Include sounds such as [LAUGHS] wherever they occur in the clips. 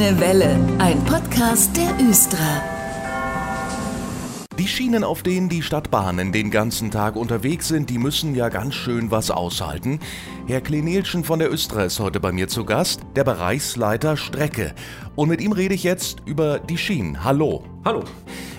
Grüne Welle, ein Podcast der Östra. Die Schienen, auf denen die Stadtbahnen den ganzen Tag unterwegs sind, die müssen ja ganz schön was aushalten. Herr Klenelschen von der Östra ist heute bei mir zu Gast, der Bereichsleiter Strecke. Und mit ihm rede ich jetzt über die Schienen. Hallo. Hallo.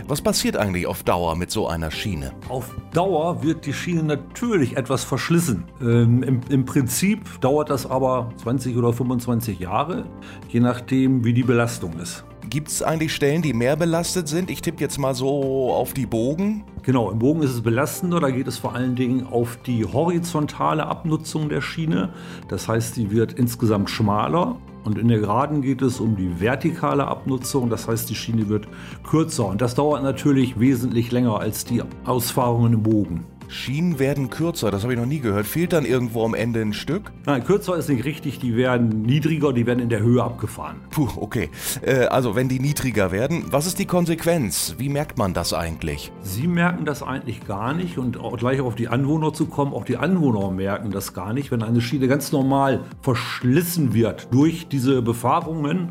Was passiert eigentlich auf Dauer mit so einer Schiene? Auf Dauer wird die Schiene natürlich etwas verschlissen. Ähm, im, Im Prinzip dauert das aber 20 oder 25 Jahre, je nachdem, wie die Belastung ist. Gibt es eigentlich Stellen, die mehr belastet sind? Ich tippe jetzt mal so auf die Bogen. Genau, im Bogen ist es belastender. Da geht es vor allen Dingen auf die horizontale Abnutzung der Schiene. Das heißt, sie wird insgesamt schmaler. Und in der Geraden geht es um die vertikale Abnutzung, das heißt, die Schiene wird kürzer. Und das dauert natürlich wesentlich länger als die Ausfahrungen im Bogen. Schienen werden kürzer, das habe ich noch nie gehört. Fehlt dann irgendwo am Ende ein Stück? Nein, kürzer ist nicht richtig, die werden niedriger, die werden in der Höhe abgefahren. Puh, okay. Äh, also wenn die niedriger werden, was ist die Konsequenz? Wie merkt man das eigentlich? Sie merken das eigentlich gar nicht und auch gleich auf die Anwohner zu kommen, auch die Anwohner merken das gar nicht, wenn eine Schiene ganz normal verschlissen wird durch diese Befahrungen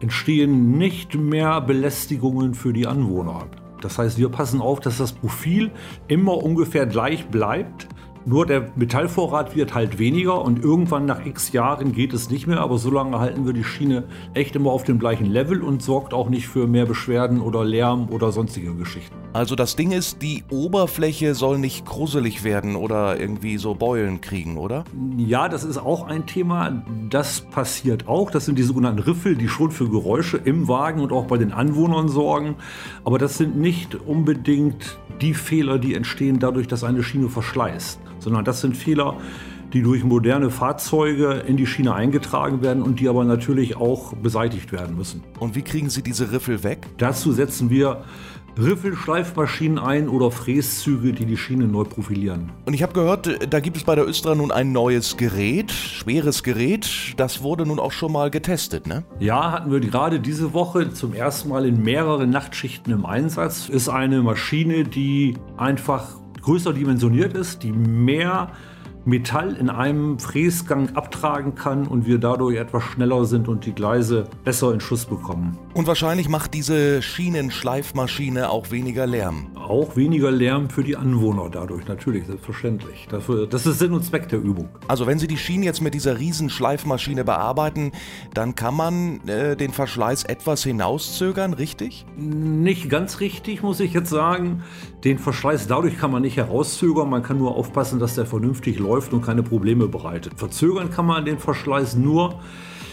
entstehen nicht mehr Belästigungen für die Anwohner. Das heißt, wir passen auf, dass das Profil immer ungefähr gleich bleibt nur der Metallvorrat wird halt weniger und irgendwann nach x Jahren geht es nicht mehr, aber so lange halten wir die Schiene echt immer auf dem gleichen Level und sorgt auch nicht für mehr Beschwerden oder Lärm oder sonstige Geschichten. Also das Ding ist, die Oberfläche soll nicht gruselig werden oder irgendwie so Beulen kriegen, oder? Ja, das ist auch ein Thema. Das passiert auch. Das sind die sogenannten Riffel, die schon für Geräusche im Wagen und auch bei den Anwohnern sorgen. Aber das sind nicht unbedingt die Fehler, die entstehen dadurch, dass eine Schiene verschleißt sondern das sind Fehler, die durch moderne Fahrzeuge in die Schiene eingetragen werden und die aber natürlich auch beseitigt werden müssen. Und wie kriegen Sie diese Riffel weg? Dazu setzen wir Riffelschleifmaschinen ein oder Fräszüge, die die Schiene neu profilieren. Und ich habe gehört, da gibt es bei der Östra nun ein neues Gerät, schweres Gerät. Das wurde nun auch schon mal getestet, ne? Ja, hatten wir gerade diese Woche zum ersten Mal in mehreren Nachtschichten im Einsatz. Ist eine Maschine, die einfach größer dimensioniert ist, die mehr Metall in einem Fräsgang abtragen kann und wir dadurch etwas schneller sind und die Gleise besser in Schuss bekommen. Und wahrscheinlich macht diese Schienenschleifmaschine auch weniger Lärm. Auch weniger Lärm für die Anwohner dadurch, natürlich, selbstverständlich. Dafür, das ist Sinn und Zweck der Übung. Also wenn Sie die Schienen jetzt mit dieser riesen Schleifmaschine bearbeiten, dann kann man äh, den Verschleiß etwas hinauszögern, richtig? Nicht ganz richtig, muss ich jetzt sagen. Den Verschleiß dadurch kann man nicht herauszögern, man kann nur aufpassen, dass der vernünftig läuft läuft und keine Probleme bereitet. Verzögern kann man den Verschleiß nur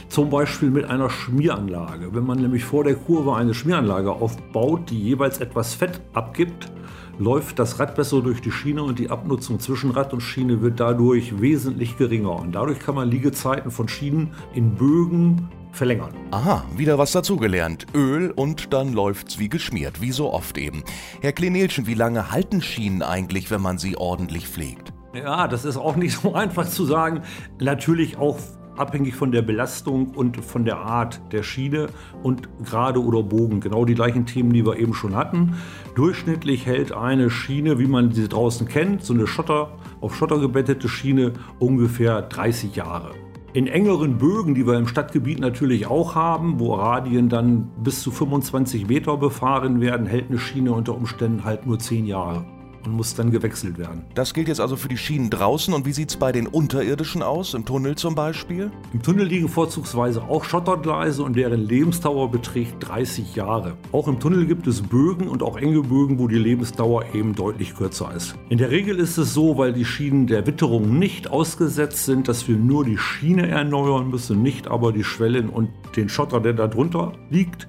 zum Beispiel mit einer Schmieranlage. Wenn man nämlich vor der Kurve eine Schmieranlage aufbaut, die jeweils etwas Fett abgibt, läuft das Rad besser durch die Schiene und die Abnutzung zwischen Rad und Schiene wird dadurch wesentlich geringer. Und dadurch kann man Liegezeiten von Schienen in Bögen verlängern. Aha, wieder was dazugelernt. Öl und dann läuft's wie geschmiert, wie so oft eben. Herr Klenelchen, wie lange halten Schienen eigentlich, wenn man sie ordentlich pflegt? Ja, das ist auch nicht [LAUGHS] so einfach zu sagen. Natürlich auch abhängig von der Belastung und von der Art der Schiene und gerade oder Bogen. Genau die gleichen Themen, die wir eben schon hatten. Durchschnittlich hält eine Schiene, wie man sie draußen kennt, so eine Schotter, auf Schotter gebettete Schiene, ungefähr 30 Jahre. In engeren Bögen, die wir im Stadtgebiet natürlich auch haben, wo Radien dann bis zu 25 Meter befahren werden, hält eine Schiene unter Umständen halt nur 10 Jahre und muss dann gewechselt werden. Das gilt jetzt also für die Schienen draußen. Und wie sieht es bei den unterirdischen aus, im Tunnel zum Beispiel? Im Tunnel liegen vorzugsweise auch Schottergleise und deren Lebensdauer beträgt 30 Jahre. Auch im Tunnel gibt es Bögen und auch enge Bögen, wo die Lebensdauer eben deutlich kürzer ist. In der Regel ist es so, weil die Schienen der Witterung nicht ausgesetzt sind, dass wir nur die Schiene erneuern müssen, nicht aber die Schwellen und den Schotter, der darunter liegt.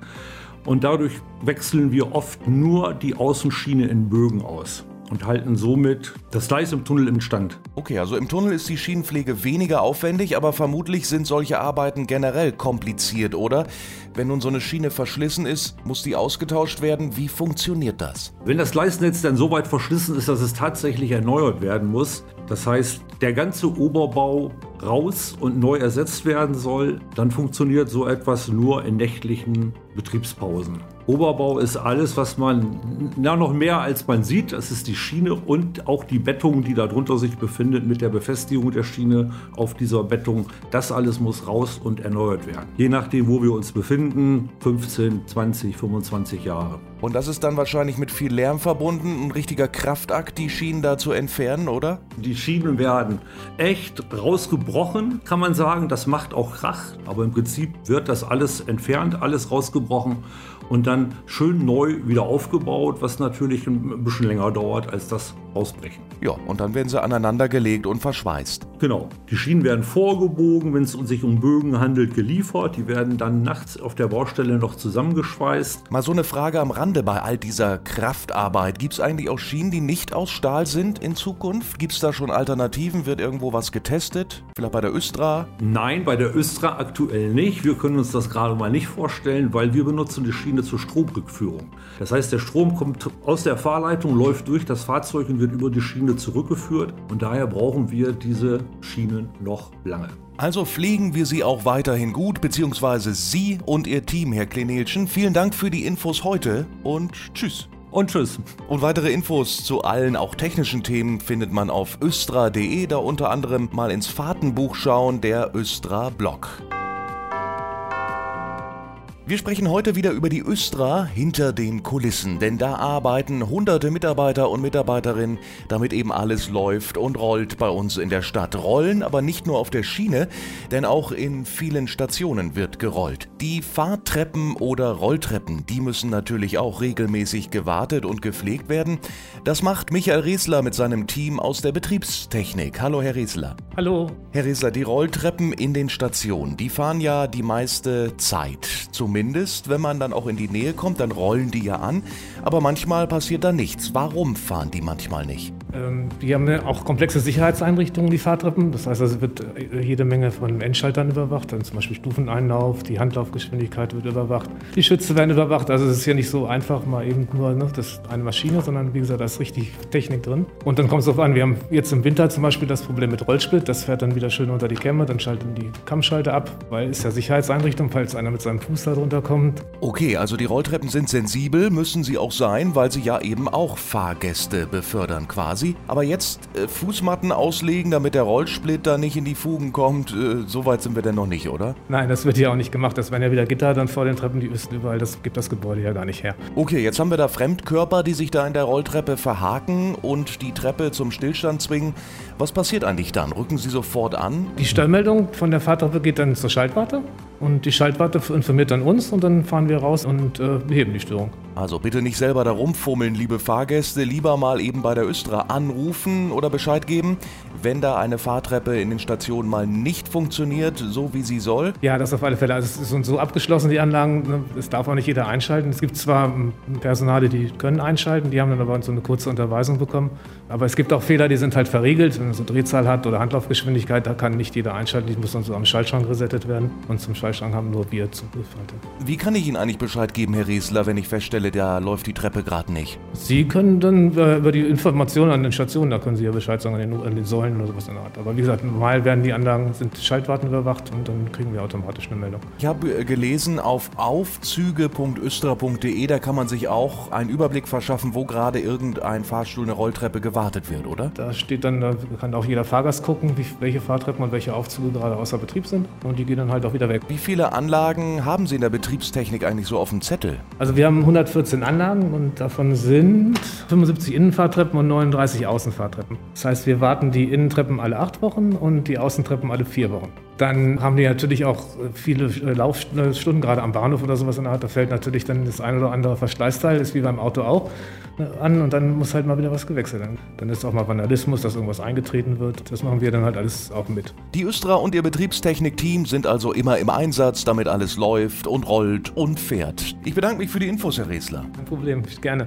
Und dadurch wechseln wir oft nur die Außenschiene in Bögen aus und halten somit das Gleis im Tunnel im Stand. Okay, also im Tunnel ist die Schienenpflege weniger aufwendig, aber vermutlich sind solche Arbeiten generell kompliziert, oder? Wenn nun so eine Schiene verschlissen ist, muss die ausgetauscht werden. Wie funktioniert das? Wenn das Gleisnetz dann so weit verschlissen ist, dass es tatsächlich erneuert werden muss, das heißt, der ganze Oberbau raus und neu ersetzt werden soll, dann funktioniert so etwas nur in nächtlichen Betriebspausen. Oberbau ist alles, was man, na noch mehr als man sieht, das ist die Schiene und auch die Bettung, die darunter sich befindet mit der Befestigung der Schiene auf dieser Bettung. Das alles muss raus und erneuert werden. Je nachdem, wo wir uns befinden, 15, 20, 25 Jahre. Und das ist dann wahrscheinlich mit viel Lärm verbunden, ein richtiger Kraftakt, die Schienen da zu entfernen, oder? Die Schienen werden echt rausgebrochen, kann man sagen. Das macht auch Krach, aber im Prinzip wird das alles entfernt, alles rausgebrochen und dann schön neu wieder aufgebaut, was natürlich ein bisschen länger dauert als das Ausbrechen. Ja, und dann werden sie aneinandergelegt und verschweißt. Genau. Die Schienen werden vorgebogen, wenn es sich um Bögen handelt, geliefert. Die werden dann nachts auf der Baustelle noch zusammengeschweißt. Mal so eine Frage am Rande bei all dieser Kraftarbeit. Gibt es eigentlich auch Schienen, die nicht aus Stahl sind in Zukunft? Gibt es da schon Alternativen? Wird irgendwo was getestet? Vielleicht bei der Östra? Nein, bei der Östra aktuell nicht. Wir können uns das gerade mal nicht vorstellen, weil wir benutzen die Schiene zur Stromrückführung. Das heißt, der Strom kommt aus der Fahrleitung, läuft durch das Fahrzeug und wird über die Schiene zurückgeführt. Und daher brauchen wir diese Schienen noch lange. Also pflegen wir sie auch weiterhin gut, beziehungsweise Sie und Ihr Team, Herr Klenelchen. Vielen Dank für die Infos heute und tschüss. Und tschüss. Und weitere Infos zu allen auch technischen Themen findet man auf östra.de, da unter anderem mal ins Fahrtenbuch schauen, der Östra Blog. Wir sprechen heute wieder über die Östra hinter den Kulissen, denn da arbeiten hunderte Mitarbeiter und Mitarbeiterinnen, damit eben alles läuft und rollt bei uns in der Stadt. Rollen aber nicht nur auf der Schiene, denn auch in vielen Stationen wird gerollt. Die Fahrtreppen oder Rolltreppen, die müssen natürlich auch regelmäßig gewartet und gepflegt werden. Das macht Michael Riesler mit seinem Team aus der Betriebstechnik. Hallo, Herr Riesler. Hallo. Herr Riesler, die Rolltreppen in den Stationen, die fahren ja die meiste Zeit. Zumindest zumindest, wenn man dann auch in die Nähe kommt, dann rollen die ja an. Aber manchmal passiert da nichts. Warum fahren die manchmal nicht? Ähm, die haben auch komplexe Sicherheitseinrichtungen, die Fahrtreppen. Das heißt, es wird äh, jede Menge von Endschaltern überwacht. Dann zum Beispiel Stufeneinlauf, die Handlaufgeschwindigkeit wird überwacht, die Schütze werden überwacht. Also es ist ja nicht so einfach mal eben nur ne, das eine Maschine, sondern wie gesagt, da ist richtig Technik drin. Und dann kommt es darauf an, wir haben jetzt im Winter zum Beispiel das Problem mit Rollsplit. Das fährt dann wieder schön unter die Kämme, dann schalten die Kammschalter ab, weil es ja Sicherheitseinrichtung, falls einer mit seinem Fuß da drunter runterkommt. Okay, also die Rolltreppen sind sensibel, müssen sie auch sein, weil sie ja eben auch Fahrgäste befördern quasi. Aber jetzt äh, Fußmatten auslegen, damit der Rollsplitter nicht in die Fugen kommt, äh, so weit sind wir denn noch nicht, oder? Nein, das wird ja auch nicht gemacht. Das werden ja wieder Gitter dann vor den Treppen, die wissen überall, das gibt das Gebäude ja gar nicht her. Okay, jetzt haben wir da Fremdkörper, die sich da in der Rolltreppe verhaken und die Treppe zum Stillstand zwingen. Was passiert eigentlich dann? Rücken sie sofort an? Die Störmeldung von der Fahrtreppe geht dann zur Schaltwarte und die Schaltwarte informiert dann uns und dann fahren wir raus und äh, beheben die Störung. Also bitte nicht selber da rumfummeln, liebe Fahrgäste. Lieber mal eben bei der Östra anrufen oder Bescheid geben, wenn da eine Fahrtreppe in den Stationen mal nicht funktioniert, so wie sie soll. Ja, das auf alle Fälle. Also es sind so abgeschlossen, die Anlagen. Es darf auch nicht jeder einschalten. Es gibt zwar Personale, die können einschalten, die haben dann aber so eine kurze Unterweisung bekommen. Aber es gibt auch Fehler, die sind halt verriegelt. Wenn man so Drehzahl hat oder Handlaufgeschwindigkeit, da kann nicht jeder einschalten. Die muss dann so am Schaltschrank resettet werden. Und zum Schaltschrank haben nur wir Zugriff. Wie kann ich Ihnen eigentlich Bescheid geben, Herr Riesler, wenn ich feststelle, Stelle, da läuft die Treppe gerade nicht. Sie können dann äh, über die Informationen an den Stationen, da können Sie ja Bescheid sagen, an den, an den Säulen oder sowas in der Art. Aber wie gesagt, normal werden die Anlagen, sind Schaltwarten überwacht und dann kriegen wir automatisch eine Meldung. Ich habe äh, gelesen auf aufzüge.östra.de, da kann man sich auch einen Überblick verschaffen, wo gerade irgendein Fahrstuhl, eine Rolltreppe gewartet wird, oder? Da steht dann, da kann auch jeder Fahrgast gucken, wie, welche Fahrtreppen und welche Aufzüge gerade außer Betrieb sind und die gehen dann halt auch wieder weg. Wie viele Anlagen haben Sie in der Betriebstechnik eigentlich so auf dem Zettel? Also wir haben 140 14 Anlagen und davon sind 75 Innenfahrtreppen und 39 Außenfahrtreppen. Das heißt, wir warten die Innentreppen alle acht Wochen und die Außentreppen alle vier Wochen. Dann haben die natürlich auch viele äh, Laufstunden, gerade am Bahnhof oder sowas in der Art. Da fällt natürlich dann das ein oder andere Verschleißteil, ist wie beim Auto auch, ne, an und dann muss halt mal wieder was gewechselt werden. Dann ist auch mal Vandalismus, dass irgendwas eingetreten wird. Das machen wir dann halt alles auch mit. Die Östra und ihr Betriebstechnik-Team sind also immer im Einsatz, damit alles läuft und rollt und fährt. Ich bedanke mich für die Infos, Herr Resler. Kein Problem, gerne.